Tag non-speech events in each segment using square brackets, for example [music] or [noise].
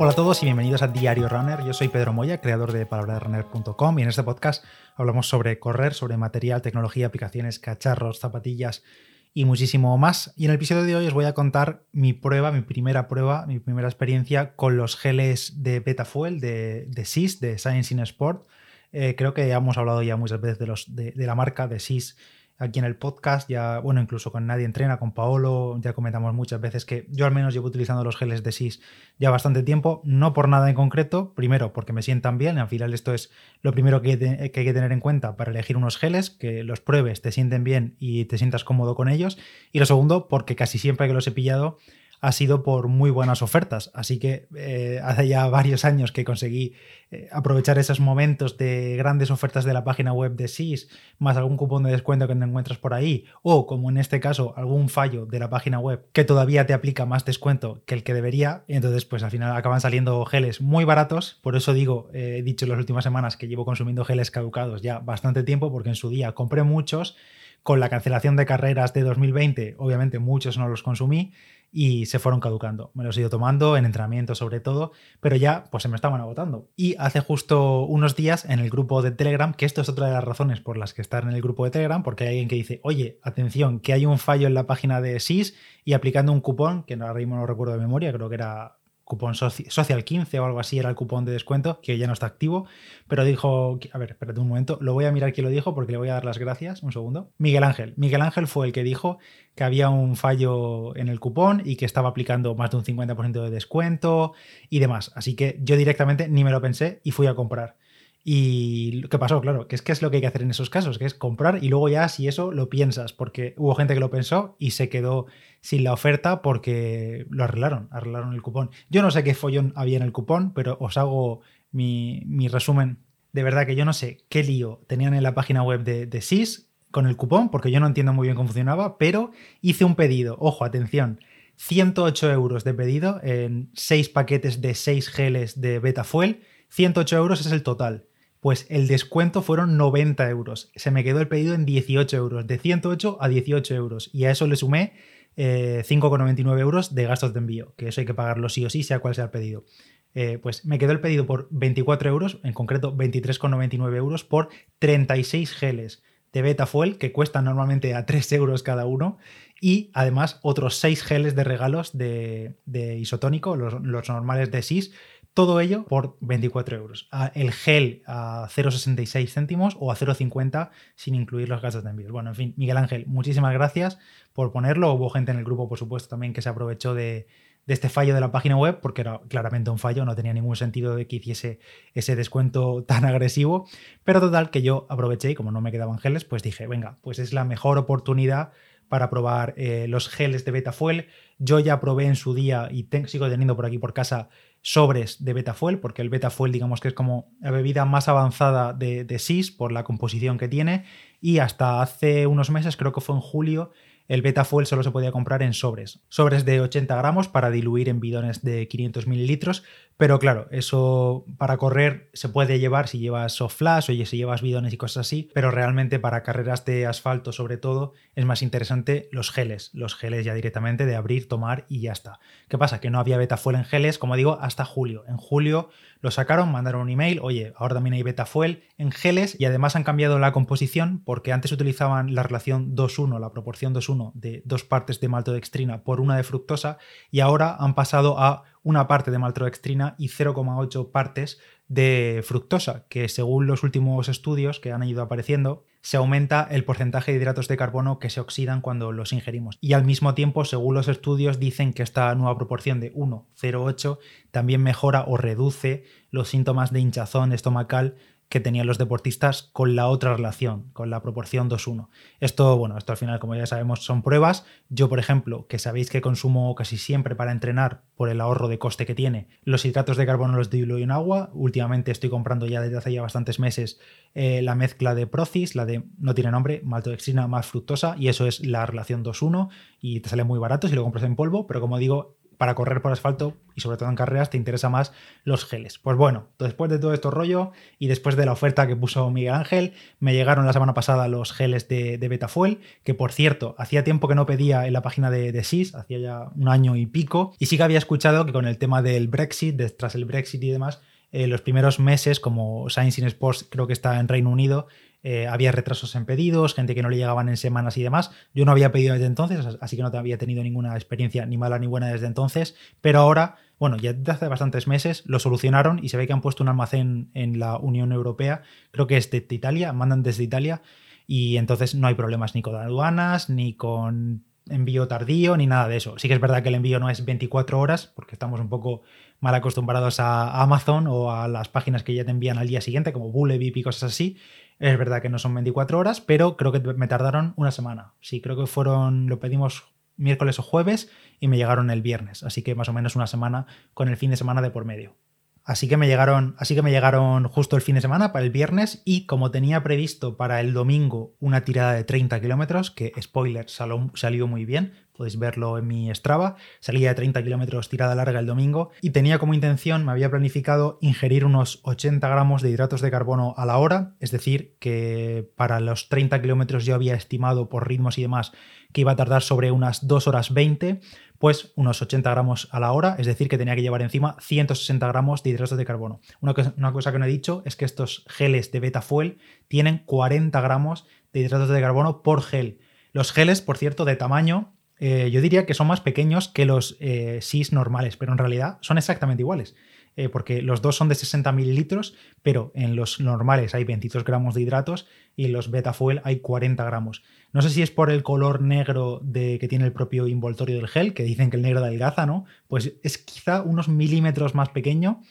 Hola a todos y bienvenidos a Diario Runner. Yo soy Pedro Moya, creador de palabraderunner.com y en este podcast hablamos sobre correr, sobre material, tecnología, aplicaciones, cacharros, zapatillas y muchísimo más. Y en el episodio de hoy os voy a contar mi prueba, mi primera prueba, mi primera experiencia con los geles de Betafuel de, de SIS, de Science in Sport. Eh, creo que hemos hablado ya muchas veces de, los, de, de la marca de SIS aquí en el podcast, ya, bueno, incluso con Nadie Entrena, con Paolo, ya comentamos muchas veces que yo al menos llevo utilizando los geles de SIS ya bastante tiempo, no por nada en concreto, primero porque me sientan bien, al final esto es lo primero que, hay que tener en cuenta para elegir unos geles, que los pruebes, te sienten bien y te sientas cómodo con ellos, y lo segundo porque casi siempre que los he pillado ha sido por muy buenas ofertas. Así que eh, hace ya varios años que conseguí eh, aprovechar esos momentos de grandes ofertas de la página web de SIS, más algún cupón de descuento que te encuentras por ahí, o como en este caso, algún fallo de la página web que todavía te aplica más descuento que el que debería. Y entonces, pues al final acaban saliendo geles muy baratos. Por eso digo, eh, he dicho en las últimas semanas que llevo consumiendo geles caducados ya bastante tiempo, porque en su día compré muchos. Con la cancelación de carreras de 2020, obviamente muchos no los consumí y se fueron caducando. Me los he ido tomando en entrenamiento sobre todo, pero ya pues se me estaban agotando. Y hace justo unos días en el grupo de Telegram, que esto es otra de las razones por las que estar en el grupo de Telegram, porque hay alguien que dice, oye, atención, que hay un fallo en la página de SIS y aplicando un cupón, que ahora mismo no recuerdo de memoria, creo que era cupón social 15 o algo así era el cupón de descuento, que ya no está activo, pero dijo, a ver, espérate un momento, lo voy a mirar quién lo dijo porque le voy a dar las gracias, un segundo. Miguel Ángel. Miguel Ángel fue el que dijo que había un fallo en el cupón y que estaba aplicando más de un 50% de descuento y demás. Así que yo directamente ni me lo pensé y fui a comprar. Y ¿qué pasó? Claro, que es que es lo que hay que hacer en esos casos, que es comprar y luego ya si eso lo piensas, porque hubo gente que lo pensó y se quedó sin la oferta porque lo arreglaron, arreglaron el cupón. Yo no sé qué follón había en el cupón, pero os hago mi, mi resumen. De verdad que yo no sé qué lío tenían en la página web de, de SIS con el cupón, porque yo no entiendo muy bien cómo funcionaba, pero hice un pedido, ojo, atención, 108 euros de pedido en 6 paquetes de 6 geles de Betafuel, 108 euros es el total pues el descuento fueron 90 euros. Se me quedó el pedido en 18 euros, de 108 a 18 euros. Y a eso le sumé eh, 5,99 euros de gastos de envío, que eso hay que pagarlo sí o sí, sea cual sea el pedido. Eh, pues me quedó el pedido por 24 euros, en concreto 23,99 euros por 36 geles de Betafuel que cuestan normalmente a 3 euros cada uno y además otros 6 geles de regalos de, isotónico, los normales de SIS, todo ello por 24 euros. El gel a 0,66 céntimos o a 0,50 sin incluir los gastos de envío. Bueno, en fin, Miguel Ángel, muchísimas gracias por ponerlo. Hubo gente en el grupo, por supuesto, también que se aprovechó de, este fallo de la página web, porque era claramente un fallo, no tenía ningún sentido de que hiciese ese descuento tan agresivo. Pero total, que yo aproveché y como no me quedaban geles, pues dije, venga, pues es la mejor oportunidad para probar eh, los geles de Betafuel. Yo ya probé en su día y sigo teniendo por aquí por casa sobres de Betafuel, porque el Betafuel digamos que es como la bebida más avanzada de, de SIS por la composición que tiene y hasta hace unos meses, creo que fue en julio, el Betafuel solo se podía comprar en sobres. Sobres de 80 gramos para diluir en bidones de 500 mililitros. Pero claro, eso para correr se puede llevar si llevas soft flash o si llevas bidones y cosas así. Pero realmente para carreras de asfalto, sobre todo, es más interesante los geles. Los geles ya directamente de abrir, tomar y ya está. ¿Qué pasa? Que no había Betafuel en geles, como digo, hasta julio. En julio lo sacaron, mandaron un email, oye, ahora también hay Betafuel en geles y además han cambiado la composición porque antes utilizaban la relación 2-1, la proporción 2-1 de dos partes de maltodextrina por una de fructosa y ahora han pasado a una parte de maltodextrina y 0,8 partes de fructosa, que según los últimos estudios que han ido apareciendo, se aumenta el porcentaje de hidratos de carbono que se oxidan cuando los ingerimos. Y al mismo tiempo, según los estudios, dicen que esta nueva proporción de 1,08 también mejora o reduce los síntomas de hinchazón estomacal que tenían los deportistas con la otra relación, con la proporción 2-1. Esto, bueno, esto al final, como ya sabemos, son pruebas. Yo, por ejemplo, que sabéis que consumo casi siempre para entrenar por el ahorro de coste que tiene, los hidratos de carbono los diluyo en agua. Últimamente estoy comprando ya desde hace ya bastantes meses eh, la mezcla de Procis, la de, no tiene nombre, maltodextrina más fructosa, y eso es la relación 2-1 y te sale muy barato si lo compras en polvo, pero como digo, para correr por asfalto y sobre todo en carreras te interesa más los geles. Pues bueno, después de todo esto rollo y después de la oferta que puso Miguel Ángel, me llegaron la semana pasada los geles de, de Betafuel, que por cierto, hacía tiempo que no pedía en la página de, de SIS, hacía ya un año y pico, y sí que había escuchado que con el tema del Brexit, tras el Brexit y demás, eh, los primeros meses, como Science in Sports creo que está en Reino Unido, eh, había retrasos en pedidos, gente que no le llegaban en semanas y demás. Yo no había pedido desde entonces, así que no había tenido ninguna experiencia ni mala ni buena desde entonces, pero ahora, bueno, ya desde hace bastantes meses lo solucionaron y se ve que han puesto un almacén en la Unión Europea, creo que es de Italia, mandan desde Italia y entonces no hay problemas ni con aduanas, ni con envío tardío, ni nada de eso. Sí que es verdad que el envío no es 24 horas, porque estamos un poco mal acostumbrados a Amazon o a las páginas que ya te envían al día siguiente, como Bullebip y cosas así. Es verdad que no son 24 horas, pero creo que me tardaron una semana. Sí, creo que fueron, lo pedimos miércoles o jueves y me llegaron el viernes, así que más o menos una semana con el fin de semana de por medio. Así que me llegaron, así que me llegaron justo el fin de semana para el viernes y como tenía previsto para el domingo una tirada de 30 kilómetros, que spoiler salió muy bien, podéis verlo en mi Strava, salía de 30 kilómetros tirada larga el domingo y tenía como intención, me había planificado ingerir unos 80 gramos de hidratos de carbono a la hora, es decir, que para los 30 kilómetros yo había estimado por ritmos y demás que iba a tardar sobre unas 2 horas 20, pues unos 80 gramos a la hora, es decir, que tenía que llevar encima 160 gramos de hidratos de carbono. Una cosa, una cosa que no he dicho es que estos geles de beta fuel tienen 40 gramos de hidratos de carbono por gel. Los geles, por cierto, de tamaño eh, yo diría que son más pequeños que los eh, SIS normales, pero en realidad son exactamente iguales. Eh, porque los dos son de 60 mililitros, pero en los normales hay 22 gramos de hidratos y en los beta fuel hay 40 gramos. No sé si es por el color negro de, que tiene el propio envoltorio del gel, que dicen que el negro adelgaza, ¿no? Pues es quizá unos milímetros más pequeño,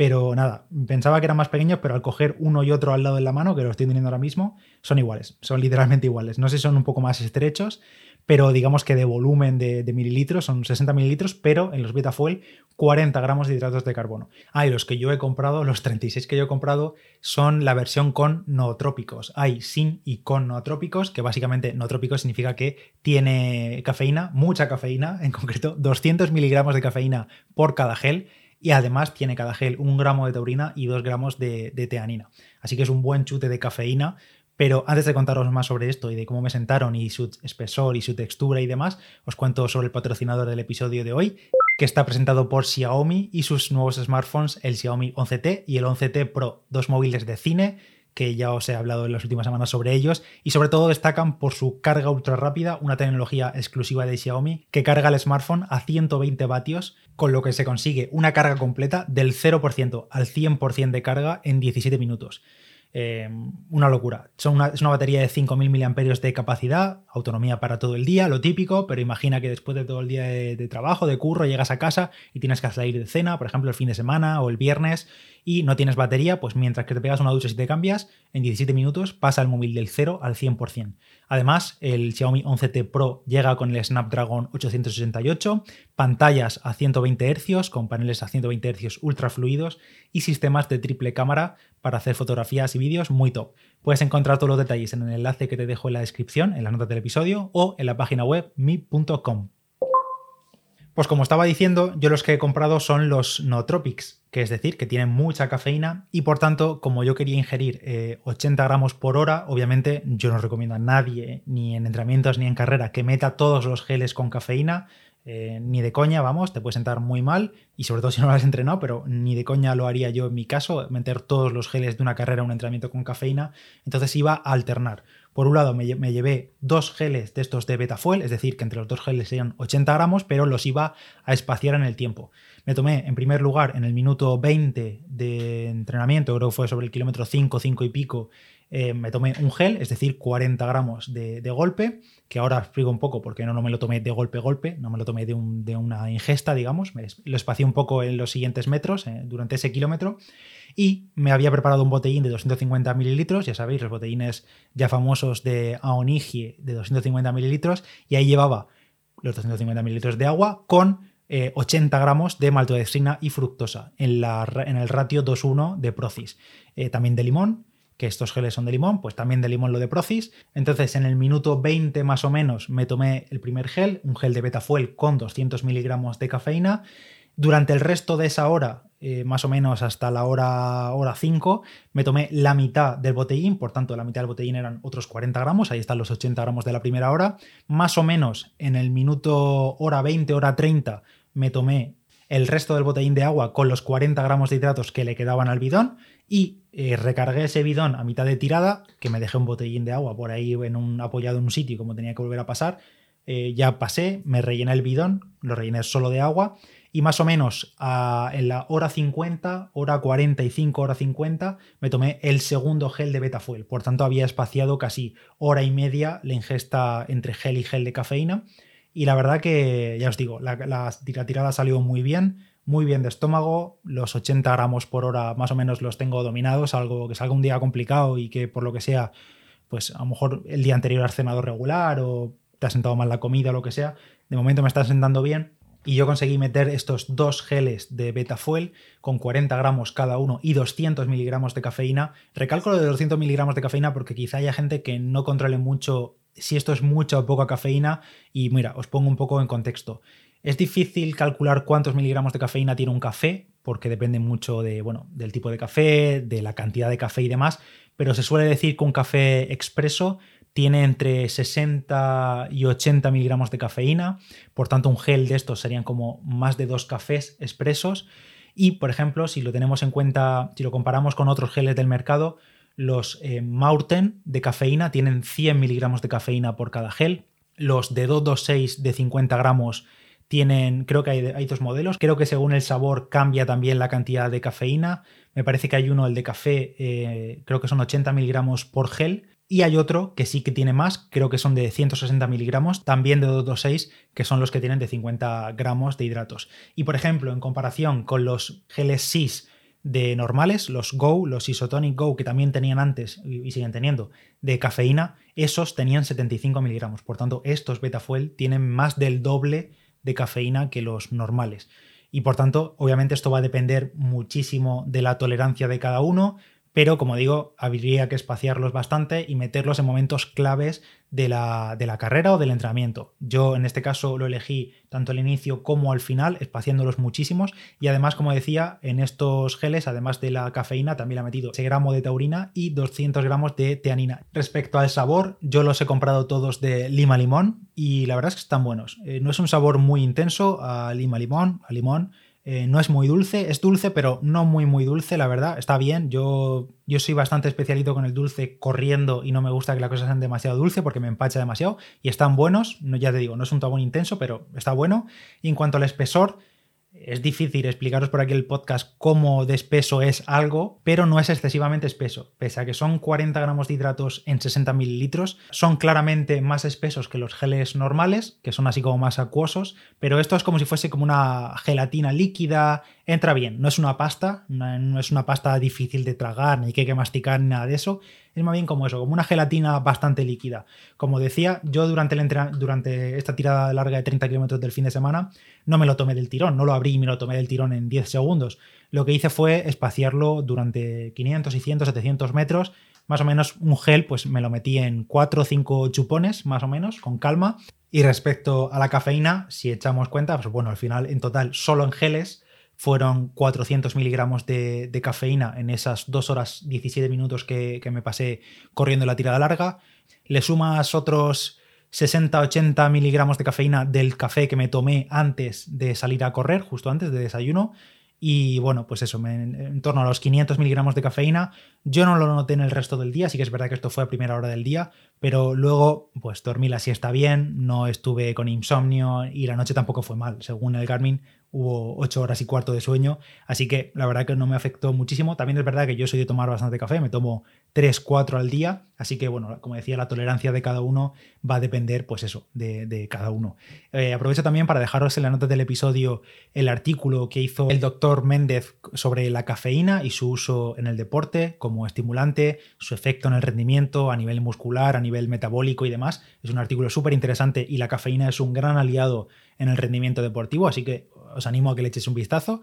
pero nada, pensaba que era más pequeño, pero al coger uno y otro al lado de la mano, que lo estoy teniendo ahora mismo, son iguales, son literalmente iguales. No sé si son un poco más estrechos, pero digamos que de volumen de, mililitros son 60 mililitros, pero en los Betafuel 40 gramos de hidratos de carbono. Ah, y los que yo he comprado, los 36 que yo he comprado, son la versión con nootrópicos. Hay sin y con nootrópicos, que básicamente nootrópicos significa que tiene cafeína, mucha cafeína, [laughs] en concreto 200 miligramos de cafeína por cada gel y además tiene cada gel un gramo de taurina y dos gramos de, de, teanina. Así que es un buen chute de cafeína pero antes de contaros más sobre esto y de cómo me sentaron y su espesor y su textura y demás, os cuento sobre el patrocinador del episodio de hoy, que está presentado por Xiaomi y sus nuevos smartphones, el Xiaomi 11T y el 11T Pro, dos móviles de cine que ya os he hablado en las últimas semanas sobre ellos y sobre todo destacan por su carga ultra rápida, una tecnología exclusiva de Xiaomi que carga el smartphone a 120 vatios, con lo que se consigue una carga completa del 0% al 100% de carga en 17 minutos. Em, una locura. Son es una batería de 5.000 mAh de capacidad, autonomía para todo el día, lo típico, pero imagina que después de todo el día de, de, trabajo, de curro, llegas a casa y tienes que salir de cena, por ejemplo, el fin de semana o el viernes, y no tienes batería, pues mientras que te pegas una ducha y te cambias, en 17 minutos pasa el móvil del 0 al 100%. Además, el Xiaomi 11T Pro llega con el Snapdragon 868, pantallas a 120 Hz con paneles a 120 Hz ultra fluidos y sistemas de triple cámara para hacer fotografías y vídeos muy top. Puedes encontrar todos los detalles en el enlace que te dejo en la descripción, en la nota del episodio o en la página web mi.com. Pues como estaba diciendo, yo los que he comprado son los nootropics, que es decir, que tienen mucha cafeína y por tanto, como yo quería ingerir 80 eh, gramos por hora, obviamente yo no recomiendo a nadie, ni en entrenamientos ni en carrera, que meta todos los geles con cafeína, eh, ni de coña, vamos, te puede sentar muy mal y sobre todo si no lo has entrenado, pero ni de coña lo haría yo en mi caso, meter todos los geles de una carrera a un entrenamiento con cafeína, entonces iba a alternar. Por un lado, me, llevé dos geles de estos de Betafuel, es decir, que entre los dos geles serían 80 gramos, pero los iba a espaciar en el tiempo. Me tomé, en primer lugar, en el minuto 20 de entrenamiento, creo que fue sobre el kilómetro 5, 5 y pico, eh, me tomé un gel, es decir, 40 gramos de, golpe, que ahora explico un poco porque no, no me lo tomé de golpe golpe, no me lo tomé de, una ingesta, digamos, lo espacié un poco en los siguientes metros, eh, durante ese kilómetro, y me había preparado un botellín de 250 mililitros, ya sabéis, los botellines ya famosos de Aonigie de 250 mililitros, y ahí llevaba los 250 mililitros de agua con 80 eh, gramos de maltodextrina y fructosa en, la, en el ratio 2-1 de Procis. Eh, también de limón, que estos geles son de limón, pues también de limón lo de Procis. Entonces, en el minuto 20 más o menos me tomé el primer gel, un gel de Betafuel con 200 miligramos de cafeína. Durante el resto de esa hora, eh, más o menos hasta la hora, hora 5, me tomé la mitad del botellín, por tanto la mitad del botellín eran otros 40 gramos, ahí están los 80 gramos de la primera hora. Más o menos en el minuto hora 20, hora 30, me tomé el resto del botellín de agua con los 40 gramos de hidratos que le quedaban al bidón y eh, recargué ese bidón a mitad de tirada, que me dejé un botellín de agua por ahí en un, apoyado en un sitio como tenía que volver a pasar. Eh, ya pasé, me rellené el bidón, lo rellené solo de agua y más o menos en la hora 50, hora 45, hora 50, me tomé el segundo gel de Betafuel. Por tanto, había espaciado casi hora y media la ingesta entre gel y gel de cafeína. Y la verdad que, ya os digo, la, la, tirada salió muy bien, muy bien de estómago, los 80 gramos por hora más o menos los tengo dominados, algo que salga un día complicado y que por lo que sea, pues a lo mejor el día anterior has cenado regular o te has sentado mal la comida o lo que sea, de momento me está sentando bien y yo conseguí meter estos dos geles de Betafuel con 40 gramos cada uno y 200 miligramos de cafeína. Recalco lo de 200 miligramos de cafeína porque quizá haya gente que no controle mucho si esto es mucha o poca cafeína. Y mira, os pongo un poco en contexto. Es difícil calcular cuántos miligramos de cafeína tiene un café, porque depende mucho de, bueno, del tipo de café, de la cantidad de café y demás, pero se suele decir que un café expreso tiene entre 60 y 80 miligramos de cafeína, por tanto un gel de estos serían como más de dos cafés expresos. Y, por ejemplo, si lo tenemos en cuenta, si lo comparamos con otros geles del mercado, los eh, de cafeína tienen 100 miligramos de cafeína por cada gel. Los de 226 de 50 gramos tienen, creo que hay, dos modelos. Creo que según el sabor cambia también la cantidad de cafeína. Me parece que hay uno, el de café, eh, creo que son 80 miligramos por gel. Y hay otro que sí que tiene más, creo que son de 160 miligramos, también de 226, que son los que tienen de 50 gramos de hidratos. Y por ejemplo, en comparación con los geles SIS de normales, los Go, los Isotonic Go, que también tenían antes y siguen teniendo, de cafeína, esos tenían 75 miligramos. Por tanto, estos Betafuel tienen más del doble de cafeína que los normales. Y por tanto, obviamente esto va a depender muchísimo de la tolerancia de cada uno, pero como digo, habría que espaciarlos bastante y meterlos en momentos claves de la, de la, carrera o del entrenamiento. Yo en este caso lo elegí tanto al inicio como al final, espaciándolos muchísimos y además, como decía, en estos geles, además de la cafeína, también he metido ese gramo de taurina y 200 gramos de teanina. Respecto al sabor, yo los he comprado todos de lima limón y la verdad es que están buenos. Eh, no es un sabor muy intenso a lima limón, a limón eh, no es muy dulce, es dulce, pero no muy, muy dulce, la verdad. Está bien. Yo, yo soy bastante especialito con el dulce corriendo y no me gusta que las cosas sean demasiado dulce porque me empacha demasiado. Y están buenos, no, ya te digo, no es un tabón intenso, pero está bueno. Y en cuanto al espesor, es difícil explicaros por aquí el podcast cómo de espeso es algo, pero no es excesivamente espeso. Pese a que son 40 gramos de hidratos en 60 mililitros, son claramente más espesos que los geles normales, que son así como más acuosos, pero esto es como si fuese como una gelatina líquida, entra bien, no es una pasta, no es una pasta difícil de tragar, ni que hay que masticar, ni nada de eso, es más bien como eso, como una gelatina bastante líquida. Como decía, yo durante, el durante esta tirada larga de 30 kilómetros del fin de semana no me lo tomé del tirón, no lo abrí y me lo tomé del tirón en 10 segundos. Lo que hice fue espaciarlo durante 500, 600, 700 metros. Más o menos un gel, pues me lo metí en 4 o 5 chupones, más o menos, con calma. Y respecto a la cafeína, si echamos cuenta, pues bueno, al final en total solo en geles fueron 400 miligramos de, cafeína en esas 2 horas 17 minutos que, me pasé corriendo la tirada larga. Le sumas otros 60-80 miligramos de cafeína del café que me tomé antes de salir a correr, justo antes de desayuno. Y bueno, pues eso, en, torno a los 500 miligramos de cafeína. Yo no lo noté en el resto del día, sí que es verdad que esto fue a primera hora del día, pero luego pues dormí la siesta bien, no estuve con insomnio y la noche tampoco fue mal. Según el Garmin, hubo 8 horas y cuarto de sueño, así que la verdad que no me afectó muchísimo. También es verdad que yo soy de tomar bastante café, me tomo 3, 4 al día, así que bueno, como decía, la tolerancia de cada uno va a depender, pues eso, de, cada uno. Eh, aprovecho también para dejaros en la nota del episodio el artículo que hizo el doctor Méndez sobre la cafeína y su uso en el deporte como estimulante, su efecto en el rendimiento a nivel muscular, a nivel metabólico y demás. Es un artículo súper interesante y la cafeína es un gran aliado en el rendimiento deportivo, así que os animo a que le echéis un vistazo.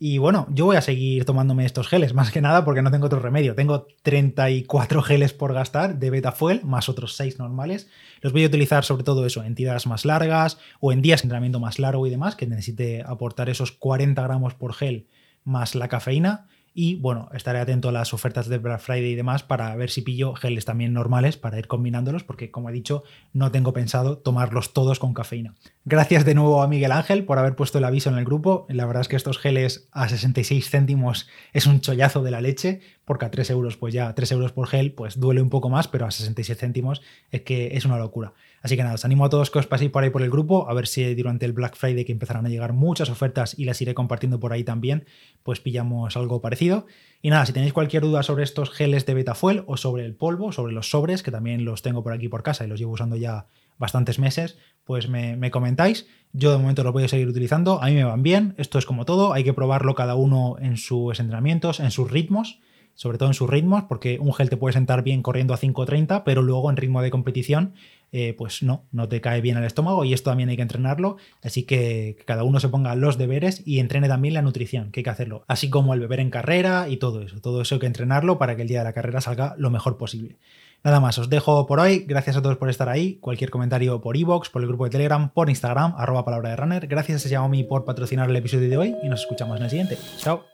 Y bueno, yo voy a seguir tomándome estos geles, más que nada porque no tengo otro remedio. Tengo 34 geles por gastar de Betafuel, más otros 6 normales. Los voy a utilizar sobre todo eso, en tiradas más largas o en días de entrenamiento más largo y demás, que necesite aportar esos 40 gramos por gel más la cafeína. Y bueno, estaré atento a las ofertas de Black Friday y demás para ver si pillo geles también normales para ir combinándolos, porque como he dicho, no tengo pensado tomarlos todos con cafeína. Gracias de nuevo a Miguel Ángel por haber puesto el aviso en el grupo. La verdad es que estos geles a 66 céntimos es un chollazo de la leche, porque a 3 euros, pues ya 3 euros por gel, pues duele un poco más, pero a 66 céntimos es que es una locura. Así que nada, os animo a todos que os paséis por ahí por el grupo, a ver si durante el Black Friday que empezarán a llegar muchas ofertas y las iré compartiendo por ahí también, pues pillamos algo parecido. Y nada, si tenéis cualquier duda sobre estos geles de Betafuel o sobre el polvo, sobre los sobres, que también los tengo por aquí por casa y los llevo usando ya bastantes meses, pues me, me comentáis. Yo de momento lo voy a seguir utilizando, a mí me van bien, esto es como todo, hay que probarlo cada uno en sus entrenamientos, en sus ritmos sobre todo en sus ritmos, porque un gel te puede sentar bien corriendo a 5.30, pero luego en ritmo de competición, eh, pues no, no te cae bien el estómago y esto también hay que entrenarlo, así que cada uno se ponga los deberes y entrene también la nutrición, que hay que hacerlo, así como el beber en carrera y todo eso, todo eso hay que entrenarlo para que el día de la carrera salga lo mejor posible. Nada más, os dejo por hoy. Gracias a todos por estar ahí. Cualquier comentario por iVoox, por el grupo de Telegram, por Instagram, arroba palabra de runner. Gracias a Xiaomi por patrocinar el episodio de hoy y nos escuchamos en el siguiente. Chao.